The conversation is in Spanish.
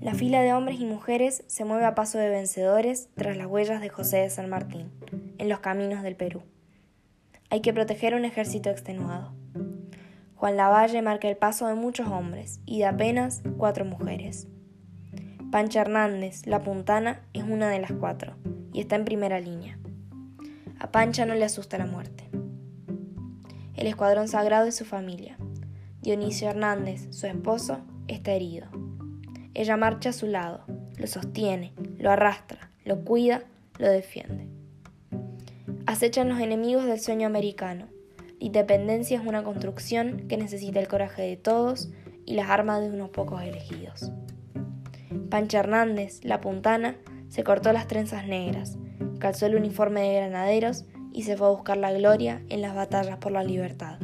La fila de hombres y mujeres se mueve a paso de vencedores tras las huellas de José de San Martín, en los caminos del Perú. Hay que proteger un ejército extenuado. Juan Lavalle marca el paso de muchos hombres y de apenas cuatro mujeres. Pancha Hernández, la puntana, es una de las cuatro y está en primera línea. A Pancha no le asusta la muerte. El escuadrón sagrado es su familia. Dionisio Hernández, su esposo, está herido. Ella marcha a su lado, lo sostiene, lo arrastra, lo cuida, lo defiende. Acechan los enemigos del sueño americano. La independencia es una construcción que necesita el coraje de todos y las armas de unos pocos elegidos. Pancha Hernández, la puntana, se cortó las trenzas negras, calzó el uniforme de granaderos y se fue a buscar la gloria en las batallas por la libertad.